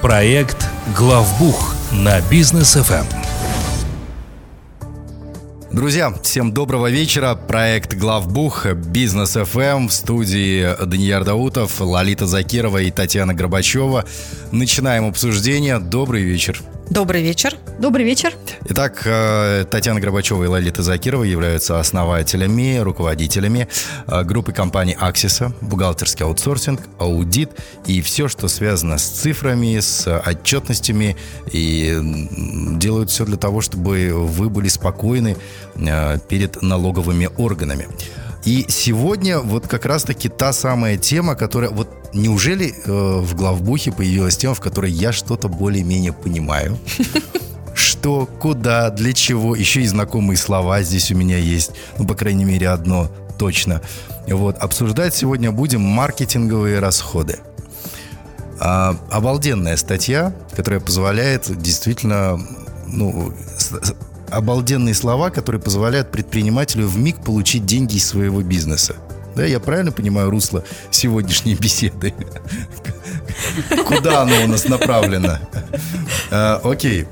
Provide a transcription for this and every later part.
Проект «Главбух» на бизнес ФМ. Друзья, всем доброго вечера. Проект «Главбух», Бизнес ФМ в студии Данияр Даутов, Лолита Закирова и Татьяна Горбачева. Начинаем обсуждение. Добрый вечер. Добрый вечер. Добрый вечер. Итак, э, Татьяна Горбачева и Лолита Закирова являются основателями, руководителями э, группы компаний «Аксиса», бухгалтерский аутсорсинг, аудит и все, что связано с цифрами, с отчетностями и делают все для того, чтобы вы были спокойны э, перед налоговыми органами. И сегодня вот как раз-таки та самая тема, которая... Вот неужели э, в главбухе появилась тема, в которой я что-то более-менее понимаю? Что, куда, для чего. Еще и знакомые слова здесь у меня есть. Ну, по крайней мере, одно точно. Вот. Обсуждать сегодня будем маркетинговые расходы. А, обалденная статья, которая позволяет действительно ну, обалденные слова, которые позволяют предпринимателю в миг получить деньги из своего бизнеса. Да, я правильно понимаю русло сегодняшней беседы? Куда оно у нас направлено? А, окей.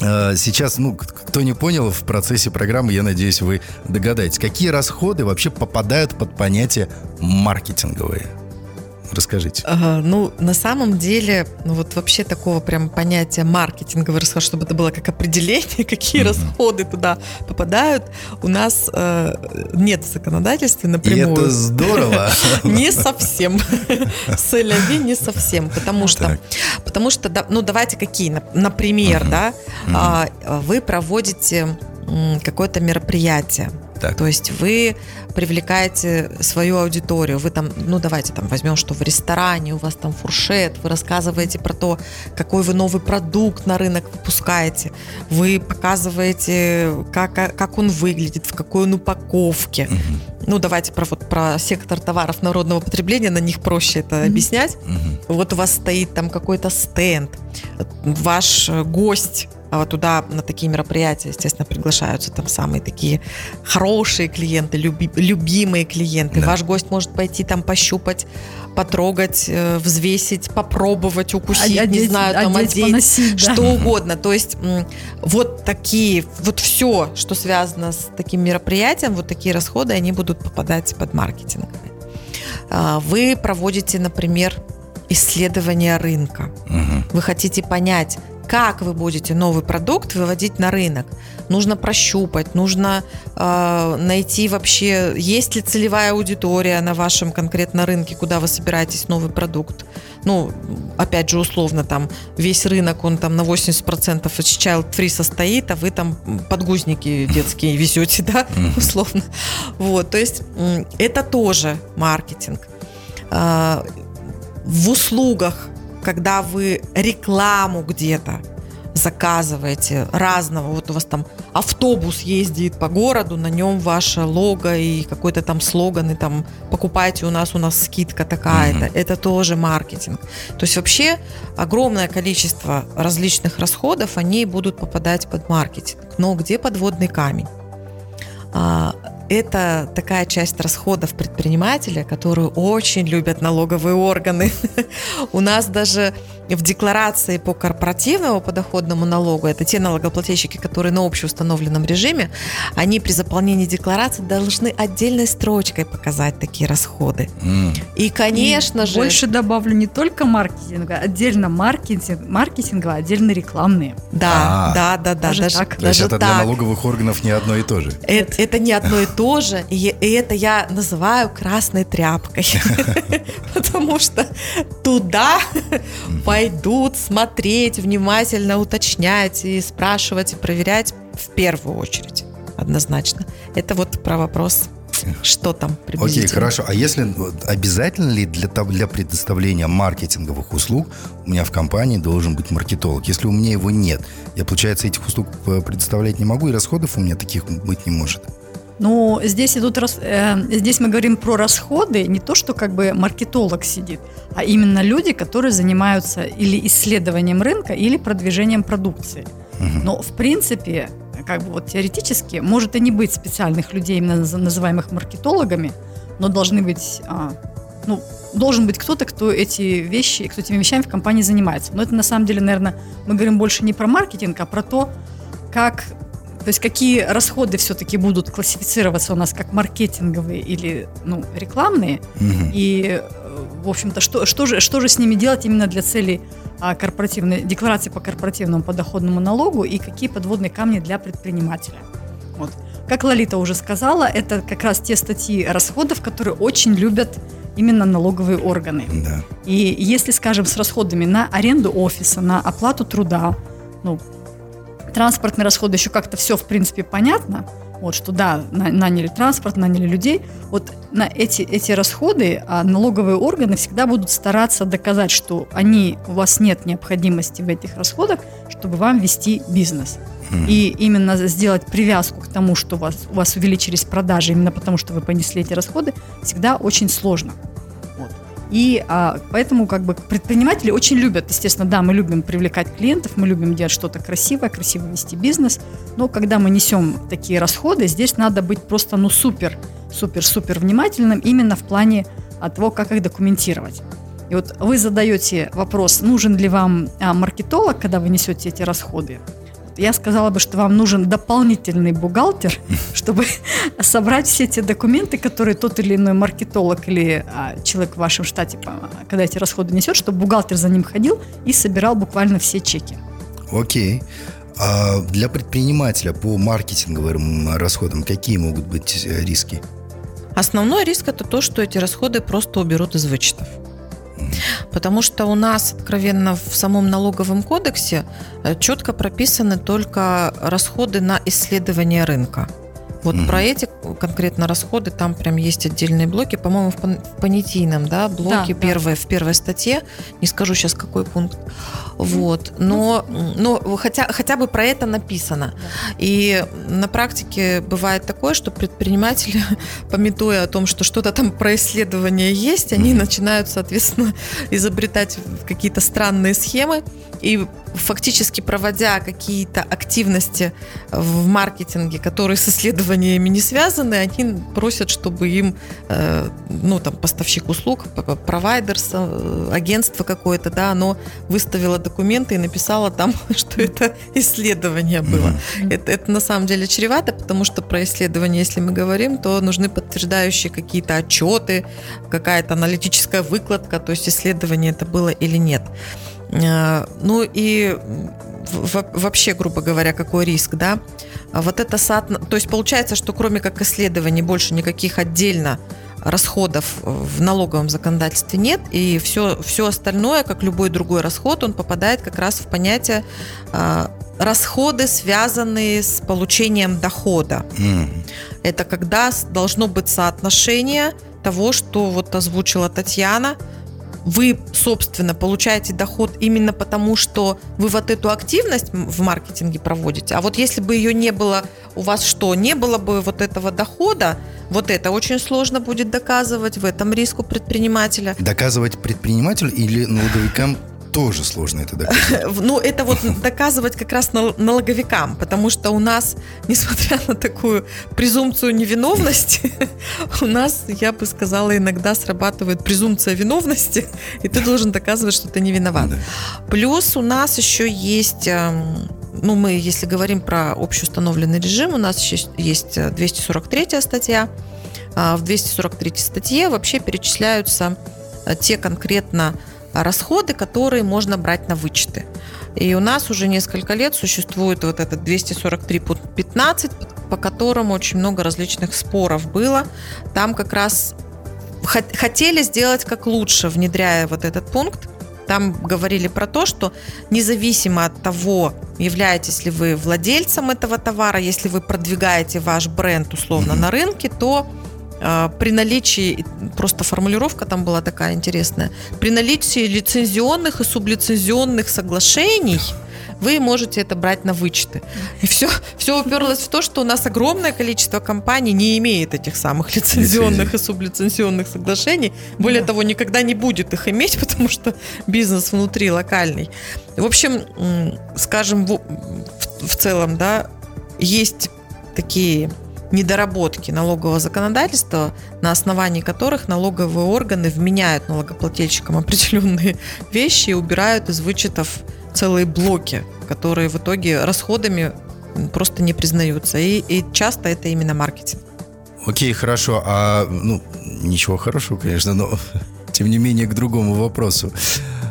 А, сейчас, ну, кто не понял, в процессе программы, я надеюсь, вы догадаетесь, какие расходы вообще попадают под понятие маркетинговые? Расскажите. Ага, ну, на самом деле, ну вот вообще такого прям понятия маркетинговый расход, чтобы это было как определение, какие mm-hmm. расходы туда попадают, у нас э, нет законодательства напрямую. И это здорово. Не совсем. Соляви не совсем, потому что, потому что, ну давайте какие, например, да, а, вы проводите какое-то мероприятие, так. То есть вы привлекаете свою аудиторию, вы там, ну давайте там возьмем, что в ресторане у вас там фуршет, вы рассказываете про то, какой вы новый продукт на рынок выпускаете, вы показываете, как, как он выглядит, в какой он упаковке. Угу. Ну давайте про, вот, про сектор товаров народного потребления, на них проще это угу. объяснять. Угу. Вот у вас стоит там какой-то стенд, ваш гость туда на такие мероприятия, естественно, приглашаются там самые такие хорошие клиенты, люби, любимые клиенты. Да. Ваш гость может пойти там пощупать, потрогать, э, взвесить, попробовать, укусить, одеть, не знаю, там одеть, одеть поносить, что да. угодно. То есть вот такие, вот все, что связано с таким мероприятием, вот такие расходы, они будут попадать под маркетинг. А, вы проводите, например, исследование рынка. Угу. Вы хотите понять, как вы будете новый продукт выводить на рынок. Нужно прощупать, нужно э, найти вообще, есть ли целевая аудитория на вашем конкретно рынке, куда вы собираетесь новый продукт. Ну, опять же, условно, там весь рынок, он там на 80% из child-free состоит, а вы там подгузники детские везете, да, условно. Вот, то есть это тоже маркетинг. Э, в услугах когда вы рекламу где-то заказываете разного, вот у вас там автобус ездит по городу, на нем ваше лого и какой-то там слоган, и там покупайте у нас, у нас скидка такая-то, mm-hmm. это тоже маркетинг. То есть вообще огромное количество различных расходов, они будут попадать под маркетинг. Но где подводный камень? Это такая часть расходов предпринимателя, которую очень любят налоговые органы. У нас даже в декларации по корпоративному подоходному налогу, это те налогоплательщики, которые на общеустановленном режиме, они при заполнении декларации должны отдельной строчкой показать такие расходы. Mm. И, конечно И же... Больше добавлю не только маркетинга, отдельно маркетинг, маркетинга, отдельно рекламные. Да, а, да, да, да. Даже, даже так. То есть это так. для налоговых органов не одно и то же? Это, это не одно и тоже, и, и это я называю красной тряпкой, потому что туда пойдут смотреть, внимательно уточнять и спрашивать и проверять в первую очередь, однозначно. Это вот про вопрос что там. Окей, хорошо. А если обязательно ли для, для предоставления маркетинговых услуг у меня в компании должен быть маркетолог? Если у меня его нет, я, получается, этих услуг э, предоставлять не могу, и расходов у меня таких быть не может. Ну, здесь идут, э, здесь мы говорим про расходы, не то, что как бы маркетолог сидит, а именно люди, которые занимаются или исследованием рынка, или продвижением продукции. Угу. Но, в принципе, как бы вот теоретически, может и не быть специальных людей, именно называемых маркетологами, но должны быть, а, ну, должен быть кто-то, кто эти вещи, кто этими вещами в компании занимается. Но это на самом деле, наверное, мы говорим больше не про маркетинг, а про то, как то есть какие расходы все-таки будут классифицироваться у нас как маркетинговые или ну, рекламные, угу. и, э, в общем-то, что, что, же, что же с ними делать именно для целей а, корпоративной декларации по корпоративному подоходному налогу и какие подводные камни для предпринимателя. Вот. Как Лолита уже сказала, это как раз те статьи расходов, которые очень любят именно налоговые органы. Да. И если, скажем, с расходами на аренду офиса, на оплату труда, ну, транспортные расходы еще как-то все, в принципе, понятно. Вот, что да, наняли транспорт, наняли людей. Вот на эти, эти расходы а налоговые органы всегда будут стараться доказать, что они, у вас нет необходимости в этих расходах, чтобы вам вести бизнес. И именно сделать привязку к тому, что у вас, у вас увеличились продажи, именно потому что вы понесли эти расходы, всегда очень сложно. И а, поэтому как бы предприниматели очень любят, естественно, да, мы любим привлекать клиентов, мы любим делать что-то красивое, красиво вести бизнес, но когда мы несем такие расходы, здесь надо быть просто ну супер, супер, супер внимательным именно в плане от того, как их документировать. И вот вы задаете вопрос, нужен ли вам а, маркетолог, когда вы несете эти расходы я сказала бы, что вам нужен дополнительный бухгалтер, чтобы собрать все те документы, которые тот или иной маркетолог или а, человек в вашем штате, когда эти расходы несет, чтобы бухгалтер за ним ходил и собирал буквально все чеки. Окей. А для предпринимателя по маркетинговым расходам какие могут быть э, риски? Основной риск это то, что эти расходы просто уберут из вычетов. Потому что у нас, откровенно, в самом налоговом кодексе э, четко прописаны только расходы на исследование рынка. Вот mm про эти конкретно расходы там прям есть отдельные блоки, по-моему, в понятийном, да, блоке да, первое, да. в первой статье, не скажу сейчас какой пункт, вот, но, но хотя, хотя бы про это написано. Да. И на практике бывает такое, что предприниматели, пометуя о том, что что-то там про исследование есть, они начинают, соответственно, изобретать какие-то странные схемы, и фактически проводя какие-то активности в маркетинге, которые с исследованиями не связаны, они просят, чтобы им, э, ну, там, поставщик услуг, провайдер, э, агентство какое-то, да, оно выставило документы и написало там, что это исследование было. Mm-hmm. Это, это на самом деле чревато, потому что про исследование, если мы говорим, то нужны подтверждающие какие-то отчеты, какая-то аналитическая выкладка, то есть исследование это было или нет. Э, ну и вообще, грубо говоря, какой риск, да? А вот это соотно... То есть получается, что кроме как исследований больше никаких отдельно расходов в налоговом законодательстве нет, и все, все остальное, как любой другой расход, он попадает как раз в понятие э, расходы, связанные с получением дохода. Mm. Это когда должно быть соотношение того, что вот озвучила Татьяна, вы, собственно, получаете доход именно потому, что вы вот эту активность в маркетинге проводите. А вот если бы ее не было, у вас что, не было бы вот этого дохода, вот это очень сложно будет доказывать, в этом риску предпринимателя. Доказывать предпринимателю или налоговикам тоже сложно это доказать. Ну, это вот доказывать как раз налоговикам, потому что у нас, несмотря на такую презумпцию невиновности, у нас, я бы сказала, иногда срабатывает презумпция виновности, и ты должен доказывать, что ты не виноват. Плюс у нас еще есть эм, ну, мы, если говорим про общеустановленный режим, у нас еще есть 243 статья. А в 243 статье вообще перечисляются э, те конкретно расходы, которые можно брать на вычеты. И у нас уже несколько лет существует вот этот 243.15, по которому очень много различных споров было. Там как раз хотели сделать как лучше, внедряя вот этот пункт. Там говорили про то, что независимо от того, являетесь ли вы владельцем этого товара, если вы продвигаете ваш бренд условно на рынке, то при наличии, просто формулировка там была такая интересная, при наличии лицензионных и сублицензионных соглашений вы можете это брать на вычеты. И все, все уперлось в то, что у нас огромное количество компаний не имеет этих самых лицензионных и сублицензионных соглашений. Более да. того, никогда не будет их иметь, потому что бизнес внутри локальный. В общем, скажем, в, в целом, да, есть такие недоработки налогового законодательства, на основании которых налоговые органы вменяют налогоплательщикам определенные вещи и убирают из вычетов целые блоки, которые в итоге расходами просто не признаются. И, и часто это именно маркетинг. Окей, хорошо. А, ну, ничего хорошего, конечно, но тем не менее к другому вопросу.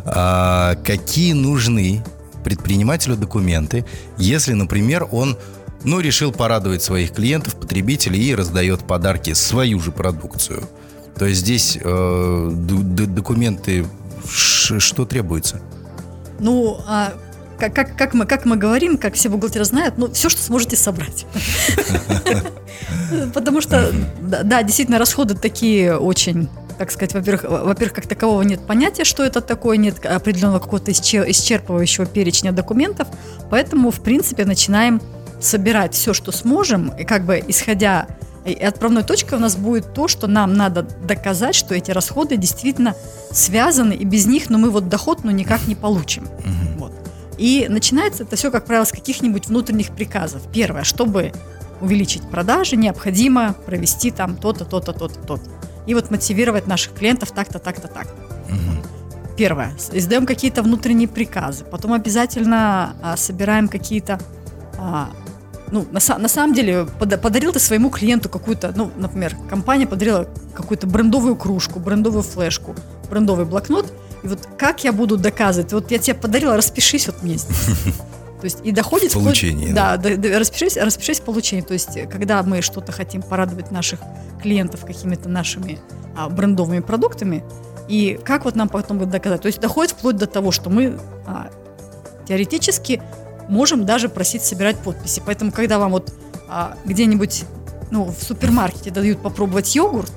А, какие нужны предпринимателю документы, если, например, он ну, решил порадовать своих клиентов, потребителей и раздает подарки свою же продукцию. То есть здесь э, документы, что требуется? Ну, а как, как, как, мы, как мы говорим, как все бухгалтеры знают, ну, все, что сможете собрать. Потому что, да, действительно, расходы такие очень так сказать, во-первых, во-первых, как такового нет понятия, что это такое, нет определенного какого-то исчерпывающего перечня документов, поэтому, в принципе, начинаем собирать все, что сможем, и как бы исходя и отправной точкой у нас будет то, что нам надо доказать, что эти расходы действительно связаны, и без них, ну, мы вот доход, ну, никак не получим. Угу. Вот. И начинается это все, как правило, с каких-нибудь внутренних приказов. Первое, чтобы увеличить продажи, необходимо провести там то-то, то-то, то-то, то-то. И вот мотивировать наших клиентов так-то, так-то, так. Угу. Первое, издаем какие-то внутренние приказы. Потом обязательно а, собираем какие-то а, ну, на, на самом деле, под, подарил ты своему клиенту какую-то, ну, например, компания подарила какую-то брендовую кружку, брендовую флешку, брендовый блокнот, и вот как я буду доказывать? Вот я тебе подарила, распишись вот мне здесь. То есть и доходит... Получение. Да, да, да распишись, распишись в получении. То есть когда мы что-то хотим порадовать наших клиентов какими-то нашими а, брендовыми продуктами, и как вот нам потом доказать? То есть доходит вплоть до того, что мы а, теоретически можем даже просить собирать подписи. Поэтому, когда вам вот а, где-нибудь ну, в супермаркете дают попробовать йогурт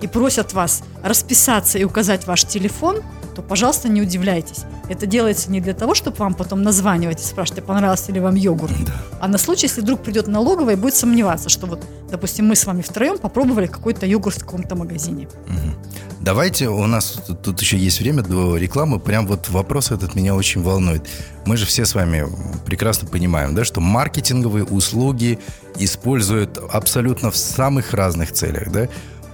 и просят вас расписаться и указать ваш телефон, то, пожалуйста, не удивляйтесь. Это делается не для того, чтобы вам потом названивать и спрашивать, а понравился ли вам йогурт, да. а на случай, если вдруг придет налоговая и будет сомневаться, что вот, допустим, мы с вами втроем попробовали какой-то йогурт в каком-то магазине. Угу. Давайте, у нас тут, еще есть время до рекламы, прям вот вопрос этот меня очень волнует. Мы же все с вами прекрасно понимаем, да, что маркетинговые услуги используют абсолютно в самых разных целях, да,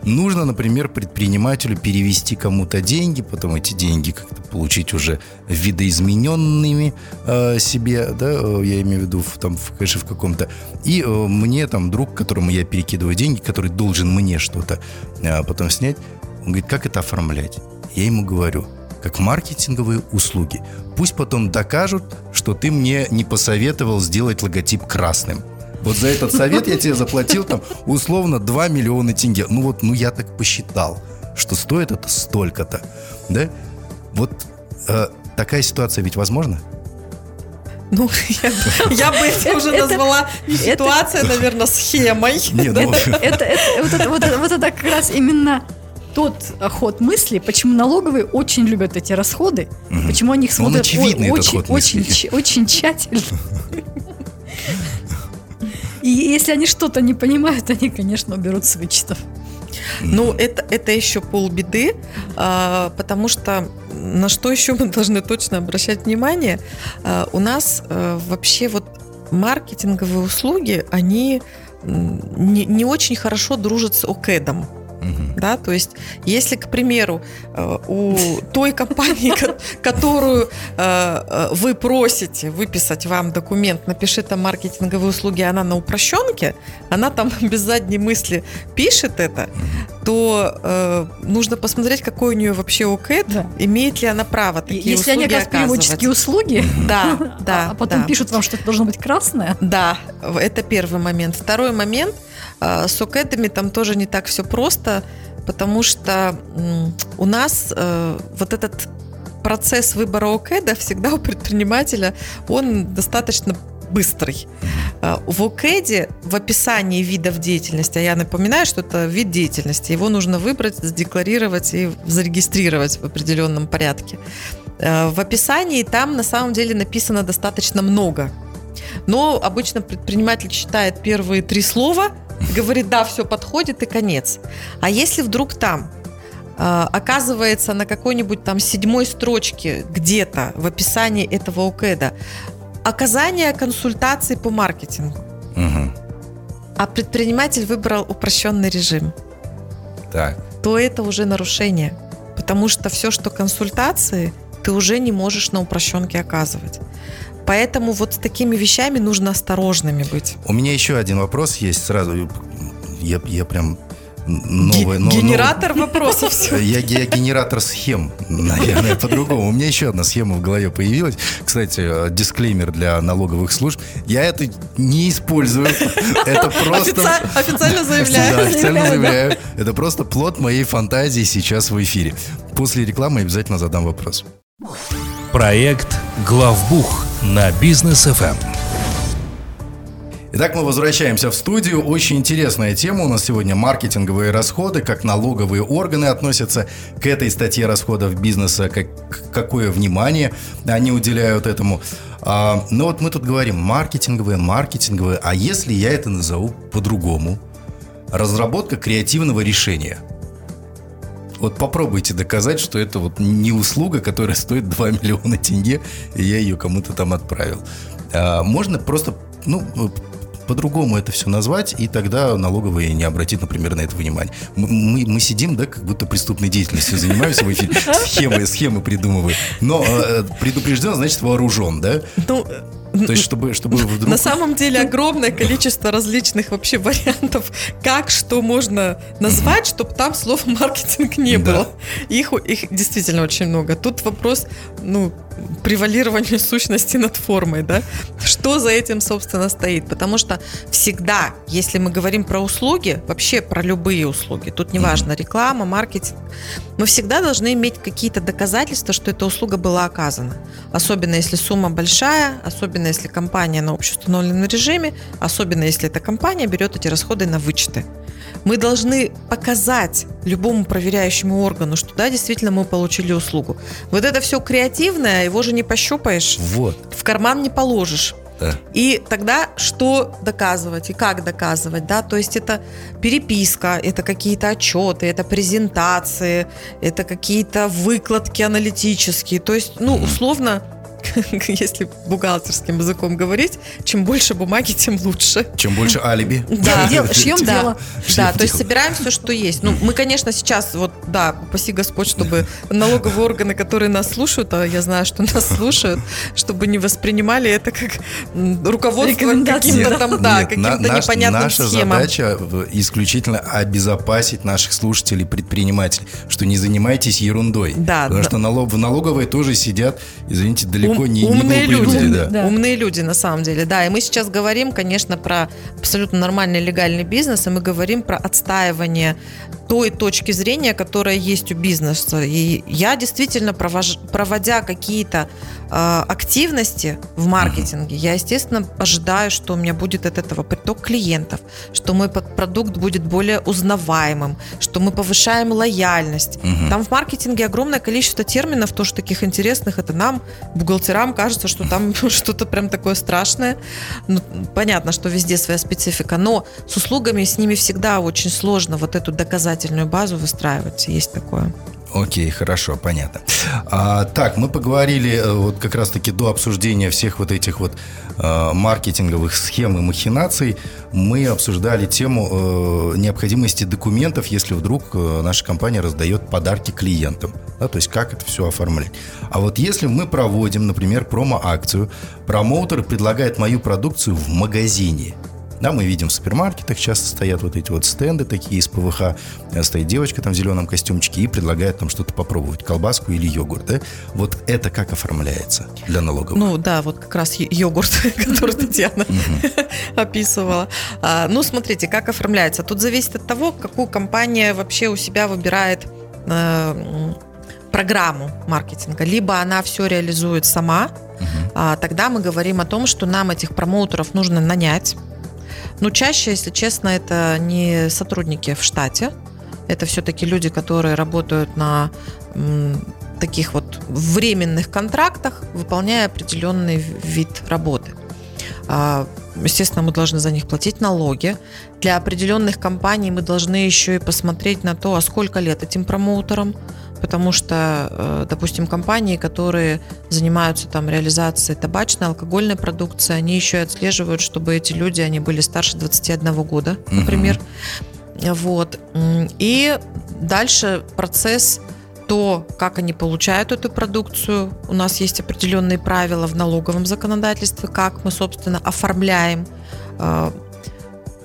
Нужно, например, предпринимателю перевести кому-то деньги, потом эти деньги как-то получить уже видоизмененными э, себе, да, э, я имею в виду в, там в кэше в каком-то. И э, мне там друг, которому я перекидываю деньги, который должен мне что-то э, потом снять, он говорит, как это оформлять? Я ему говорю, как маркетинговые услуги. Пусть потом докажут, что ты мне не посоветовал сделать логотип красным. Вот за этот совет я тебе заплатил там условно 2 миллиона тенге. Ну вот, ну я так посчитал, что стоит это столько-то. Да? Вот э, такая ситуация ведь возможна? Ну, я, я бы это уже назвала не ситуация, наверное, схемой. Не, ну... это, это, вот, это, вот, это, вот это как раз именно тот ход мысли, почему налоговые очень любят эти расходы, угу. почему они их смотрят очень, очень, очень, очень тщательно. И если они что-то не понимают, они, конечно, уберут с вычетов. Ну, это, это еще полбеды, а, потому что на что еще мы должны точно обращать внимание? А, у нас а, вообще вот маркетинговые услуги, они не, не очень хорошо дружат с ОКЭДом. Угу. Да, то есть, если, к примеру, э, у той компании, которую э, э, вы просите выписать вам документ, напиши там маркетинговые услуги, она на упрощенке, она там без задней мысли пишет это, то нужно посмотреть, какой у нее вообще ОКЭД, да. имеет ли она право такие Если услуги они как переводческие услуги, да, да, а потом да. пишут вам, что это должно быть красное. Да, это первый момент. Второй момент – а, с укэдами там тоже не так все просто, потому что у нас э, вот этот процесс выбора ОКЭДа всегда у предпринимателя, он достаточно быстрый. А, в ОКЭДе в описании видов деятельности, а я напоминаю, что это вид деятельности, его нужно выбрать, задекларировать и зарегистрировать в определенном порядке. А, в описании там на самом деле написано достаточно много. Но обычно предприниматель читает первые три слова, говорит, да, все подходит и конец. А если вдруг там э, оказывается на какой-нибудь там седьмой строчке где-то в описании этого УКЭДа оказание консультаций по маркетингу. Угу. а предприниматель выбрал упрощенный режим, Так. то это уже нарушение. Потому что все, что консультации, ты уже не можешь на упрощенке оказывать. Поэтому вот с такими вещами нужно осторожными быть. У меня еще один вопрос есть сразу. Я, я прям новый, Ге- но- Генератор вопросов. новый- Я, я генератор схем, наверное, по-другому. У меня еще одна схема в голове появилась. Кстати, э, дисклеймер для налоговых служб. Я это не использую. Это просто... Офици- Официально заявляю. Да, официально заявляю. Это просто плод моей фантазии сейчас в эфире. После рекламы обязательно задам вопрос. Проект «Главбух» на бизнес Эм. ФМ. Итак, мы возвращаемся в студию. Очень интересная тема у нас сегодня маркетинговые расходы, как налоговые органы относятся к этой статье расходов бизнеса, как, какое внимание они уделяют этому. А, ну вот мы тут говорим маркетинговые, маркетинговые, а если я это назову по-другому? Разработка креативного решения. Вот попробуйте доказать, что это вот не услуга, которая стоит 2 миллиона тенге, и я ее кому-то там отправил. А, можно просто, ну, по-другому это все назвать, и тогда налоговые не обратит, например, на это внимание. Мы, мы, мы сидим, да, как будто преступной деятельностью занимаемся в эфире, схемы, схемы придумываем. Но э, предупрежден, значит вооружен, да? Ну, То есть, чтобы, чтобы вдруг... На самом деле огромное количество различных вообще вариантов, как что можно назвать, чтобы там слов маркетинг не Да. было. Их, их действительно очень много. Тут вопрос, ну, превалирования сущности над формой, да? Что за этим, собственно, стоит? Потому что всегда, если мы говорим про услуги, вообще про любые услуги, тут неважно, реклама, маркетинг, мы всегда должны иметь какие-то доказательства, что эта услуга была оказана. Особенно если сумма большая, особенно если компания на общеустановленном режиме, особенно если эта компания берет эти расходы на вычеты. Мы должны показать любому проверяющему органу, что да, действительно мы получили услугу. Вот это все креативное, его же не пощупаешь, Вот, в карман не положишь. да. И тогда что доказывать и как доказывать, да? То есть это переписка, это какие-то отчеты, это презентации, это какие-то выкладки аналитические. То есть, ну, условно, если бухгалтерским языком говорить, чем больше бумаги, тем лучше. Чем больше алиби. Да, Дел- шьем да, дело. Да, то есть собираем все, что есть. Ну, мы, конечно, сейчас, вот, да, упаси Господь, чтобы налоговые органы, которые нас слушают, а я знаю, что нас слушают, чтобы не воспринимали это как руководство каким-то да. там, да, каким-то непонятным Наша схемам. задача в- исключительно обезопасить наших слушателей, предпринимателей, что не занимайтесь ерундой. Да, Потому что в налоговой тоже сидят, извините, далеко Ум- не, не умные люди, люди. да. Да. Умные люди, на самом деле, да. И мы сейчас говорим, конечно, про абсолютно нормальный легальный бизнес, и мы говорим про отстаивание той точки зрения, которая есть у бизнеса. И я действительно, провож- проводя какие-то э, активности в маркетинге, я, естественно, ожидаю, что у меня будет от этого приток клиентов, что мой продукт будет более узнаваемым, что мы повышаем лояльность. Мгм. Там в маркетинге огромное количество терминов, тоже таких интересных. Это нам, бухгалтерам, кажется, что там что-то прям такое страшное. Ну, понятно, что везде своя специфика, но с услугами с ними всегда очень сложно вот эту доказательную базу выстраивать. Есть такое. Окей, хорошо, понятно. А, так, мы поговорили э, вот как раз-таки до обсуждения всех вот этих вот э, маркетинговых схем и махинаций. Мы обсуждали тему э, необходимости документов, если вдруг э, наша компания раздает подарки клиентам. Да, то есть как это все оформлять. А вот если мы проводим, например, промо-акцию, промоутер предлагает мою продукцию в магазине, да, мы видим в супермаркетах часто стоят вот эти вот стенды такие из ПВХ. Стоит девочка там в зеленом костюмчике и предлагает там что-то попробовать, колбаску или йогурт. Да? Вот это как оформляется для налоговых? Ну да, вот как раз йогурт, который Татьяна описывала. А, Ну, смотрите, как оформляется. Тут зависит от того, какую компания вообще у себя выбирает э, программу маркетинга. Либо она все реализует сама, а, тогда мы говорим о том, что нам этих промоутеров нужно нанять. Но чаще, если честно, это не сотрудники в штате. Это все-таки люди, которые работают на таких вот временных контрактах, выполняя определенный вид работы. А, Естественно, мы должны за них платить налоги. Для определенных компаний мы должны еще и посмотреть на то, а сколько лет этим промоутерам. Потому что, э, допустим, компании, которые занимаются там реализацией табачной, алкогольной продукции, они еще и отслеживают, чтобы эти люди, они были старше 21 года, например. Угу. Вот. И дальше процесс то, как они получают эту продукцию. У нас есть определенные правила в налоговом законодательстве, как мы, собственно, оформляем э,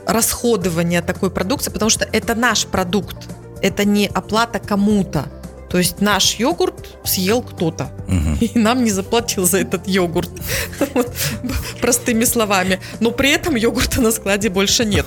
расходование такой продукции, потому что это наш продукт, это не оплата кому-то. То есть наш йогурт съел кто-то, угу. и нам не заплатил за этот йогурт, простыми словами. Но при этом йогурта на складе больше нет.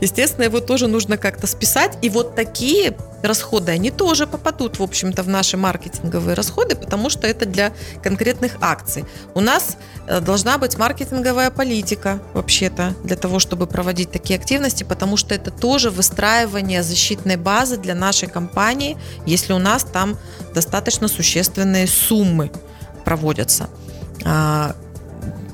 Естественно, его тоже нужно как-то списать. И вот такие расходы, они тоже попадут, в общем-то, в наши маркетинговые расходы, потому что это для конкретных акций. У нас э, должна быть маркетинговая политика, вообще-то, для того, чтобы проводить такие активности, потому что это тоже выстраивание защитной базы для нашей компании, если у нас там достаточно существенные суммы проводятся. А,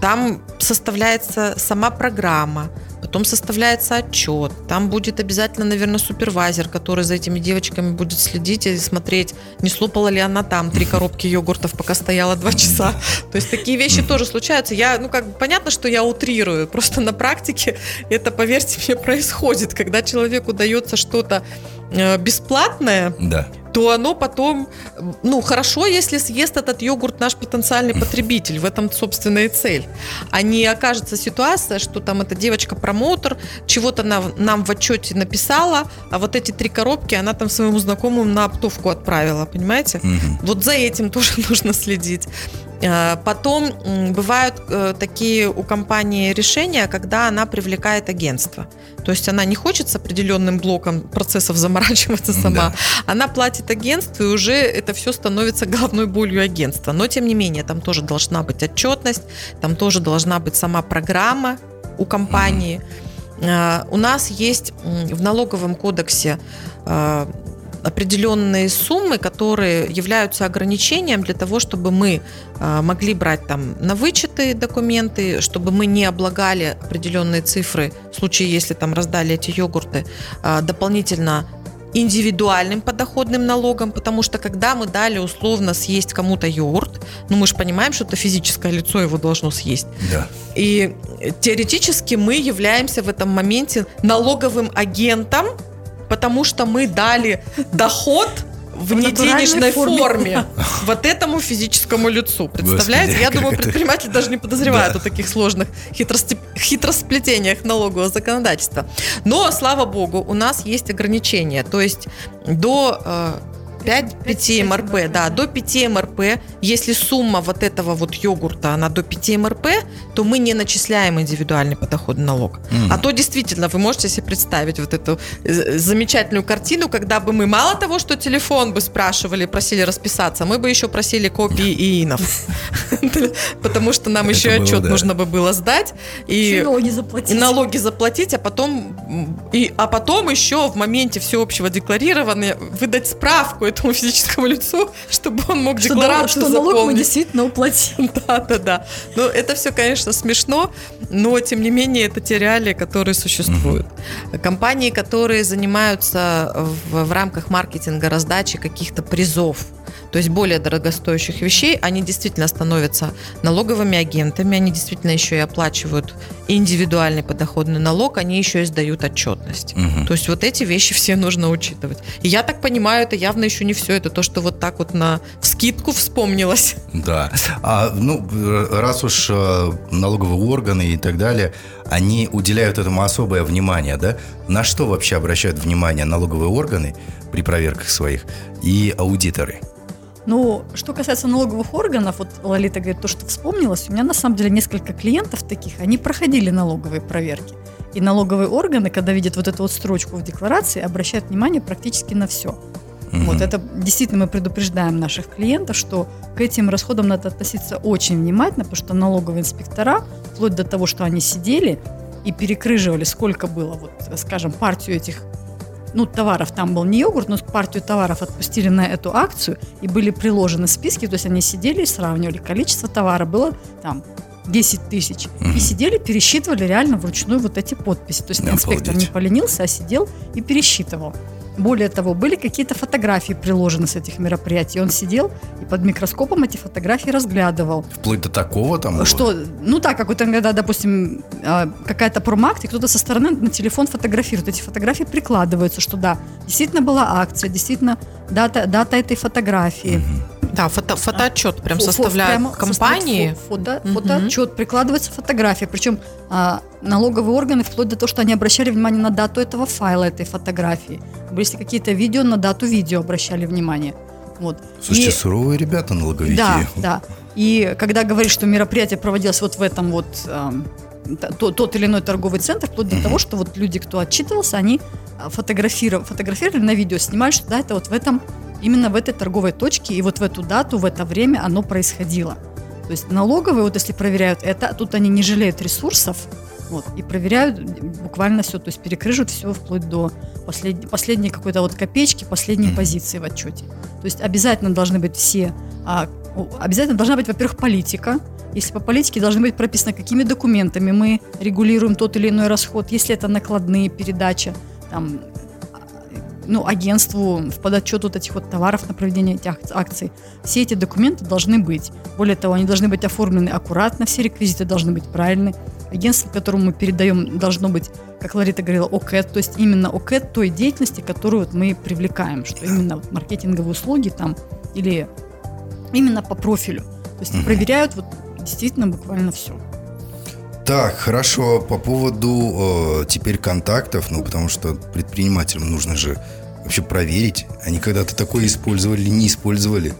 там составляется сама программа, потом составляется отчет, там будет обязательно, наверное, супервайзер, который за этими девочками будет следить и смотреть, не слопала ли она там три коробки йогуртов, пока стояла два часа. То есть такие вещи тоже случаются. Я, ну как, понятно, что я утрирую, просто на практике это, поверьте мне, происходит, когда человеку дается что-то э, бесплатное, да то оно потом, ну, хорошо, если съест этот йогурт наш потенциальный потребитель. В этом, собственно, и цель. А не окажется ситуация, что там эта девочка-промоутер чего-то нам, нам в отчете написала, а вот эти три коробки она там своему знакомому на оптовку отправила, понимаете? Угу. Вот за этим тоже нужно следить. Э, потом бывают э, такие у компании решения, когда она привлекает агентство. То есть она не хочет с определенным блоком процессов заморачиваться сама. Да. Она платит агентству, и уже это все становится головной болью агентства. Но тем не менее, там тоже должна быть отчетность, там тоже должна быть сама программа у компании. Mm-hmm. У нас есть в налоговом кодексе определенные суммы, которые являются ограничением для того, чтобы мы а, могли брать там на вычеты документы, чтобы мы не облагали определенные цифры в случае, если там раздали эти йогурты а, дополнительно индивидуальным подоходным налогом, потому что когда мы дали условно съесть кому-то йогурт, ну мы же понимаем, что это физическое лицо его должно съесть. Да. И теоретически мы являемся в этом моменте налоговым агентом потому что мы дали доход в, в неденежной форме. форме вот этому физическому лицу. Представляете? Господи, Я думаю, это... предприниматель даже не подозревает да. о таких сложных хитрости... хитросплетениях налогового законодательства. Но, слава богу, у нас есть ограничения. То есть до э, 5, 5 МРП, да, до 5 МРП. Если сумма вот этого вот йогурта, она до 5 МРП, то мы не начисляем индивидуальный подоходный налог. Mm. А то действительно, вы можете себе представить вот эту э, замечательную картину, когда бы мы мало того, что телефон бы спрашивали, просили расписаться, мы бы еще просили копии ИИНов. Потому что нам еще отчет нужно бы было сдать. И налоги заплатить. налоги заплатить, а потом, и, а потом еще в моменте всеобщего декларирования выдать справку этому физическому лицу, чтобы он мог что декларацию что налог мы действительно уплатим. Да, да, да. Ну, это все, конечно, смешно, но, тем не менее, это те реалии, которые существуют. Угу. Компании, которые занимаются в, в рамках маркетинга раздачи каких-то призов, то есть более дорогостоящих вещей, они действительно становятся налоговыми агентами, они действительно еще и оплачивают индивидуальный подоходный налог, они еще и сдают отчетность. Угу. То есть вот эти вещи все нужно учитывать. И я так понимаю, это явно еще не все, это то, что вот так вот на скидку вспомнилось. Да. А, ну, раз уж э, налоговые органы и так далее, они уделяют этому особое внимание, да? На что вообще обращают внимание налоговые органы при проверках своих и аудиторы? Ну, что касается налоговых органов, вот Лолита говорит, то, что вспомнилось, у меня на самом деле несколько клиентов таких, они проходили налоговые проверки. И налоговые органы, когда видят вот эту вот строчку в декларации, обращают внимание практически на все. Угу. Вот это действительно мы предупреждаем наших клиентов, что к этим расходам надо относиться очень внимательно, потому что налоговые инспектора, вплоть до того, что они сидели и перекрыживали, сколько было, вот, скажем, партию этих ну, товаров там был не йогурт, но партию товаров отпустили на эту акцию, и были приложены списки, то есть они сидели и сравнивали количество товара, было там 10 тысяч. Угу. И сидели, пересчитывали реально вручную вот эти подписи. То есть инспектор не поленился, а сидел и пересчитывал. Более того, были какие-то фотографии приложены с этих мероприятий. Он сидел и под микроскопом эти фотографии разглядывал. Вплоть до такого там было? Что, ну так, как вот иногда, допустим, а, какая-то промакт, и кто-то со стороны на телефон фотографирует. Эти фотографии прикладываются, что да, действительно была акция, действительно дата, дата этой фотографии. Угу. Да, фото, фотоотчет прям фо, составляют прямо компании. Фото, угу. Фотоотчет, прикладывается фотография. Причем а, налоговые органы, вплоть до того, что они обращали внимание на дату этого файла, этой фотографии. Если какие-то видео, на дату видео обращали внимание. Вот. Слушайте, и, суровые ребята налоговики. Да, да. И когда говоришь, что мероприятие проводилось вот в этом вот э, тот, тот или иной торговый центр, вплоть до того, что вот люди, кто отчитывался, они фотографировали, фотографировали на видео, снимали, что да, это вот в этом именно в этой торговой точке и вот в эту дату, в это время оно происходило. То есть налоговые, вот если проверяют это, тут они не жалеют ресурсов, вот, и проверяют буквально все, то есть перекрыжут все вплоть до последней, последней какой-то вот копеечки, последней позиции в отчете. То есть обязательно должны быть все, а, обязательно должна быть, во-первых, политика, если по политике должны быть прописано, какими документами мы регулируем тот или иной расход, если это накладные передачи, там, ну, агентству в подотчет вот этих вот товаров на проведение этих акций. Все эти документы должны быть. Более того, они должны быть оформлены аккуратно, все реквизиты должны быть правильны. Агентство, которому мы передаем, должно быть, как Ларита говорила, ОКЭТ, то есть именно ОКЭТ той деятельности, которую вот мы привлекаем, что именно вот маркетинговые услуги там или именно по профилю. То есть проверяют вот действительно буквально все. Так, хорошо. По поводу э, теперь контактов, ну, потому что предпринимателям нужно же вообще проверить, они когда-то такое использовали не использовали,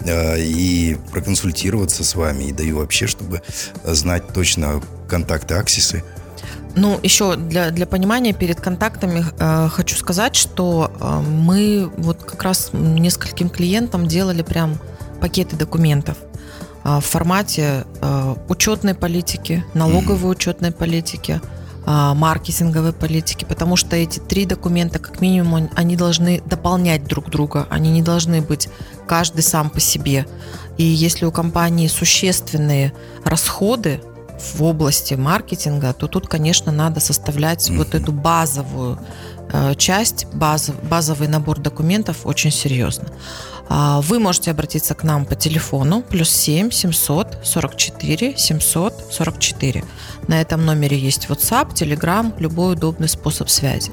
э, и проконсультироваться с вами, и даю вообще, чтобы знать точно контакты Аксисы. Ну, еще для, для понимания, перед контактами э, хочу сказать, что э, мы вот как раз нескольким клиентам делали прям пакеты документов. А, в формате а, учетной политики, налоговой учетной политики, а, маркетинговой политики, потому что эти три документа, как минимум, они должны дополнять друг друга, они не должны быть каждый сам по себе. И если у компании существенные расходы в области маркетинга, то тут, конечно, надо составлять mm-hmm. вот эту базовую часть, баз, базовый набор документов очень серьезно. А, вы можете обратиться к нам по телефону плюс 7 700 44 744. На этом номере есть WhatsApp, Telegram, любой удобный способ связи.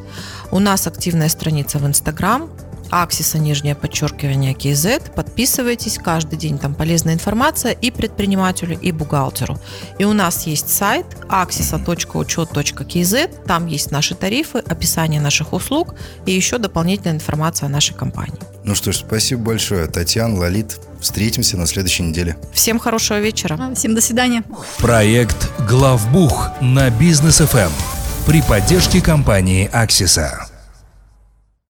У нас активная страница в Instagram, Аксиса, нижнее подчеркивание KZ. Подписывайтесь, каждый день там полезная информация и предпринимателю, и бухгалтеру. И у нас есть сайт axisa.учет.kz, там есть наши тарифы, описание наших услуг и еще дополнительная информация о нашей компании. Ну что ж, спасибо большое, Татьяна, Лолит. Встретимся на следующей неделе. Всем хорошего вечера. Всем до свидания. Проект «Главбух» на Бизнес ФМ при поддержке компании «Аксиса».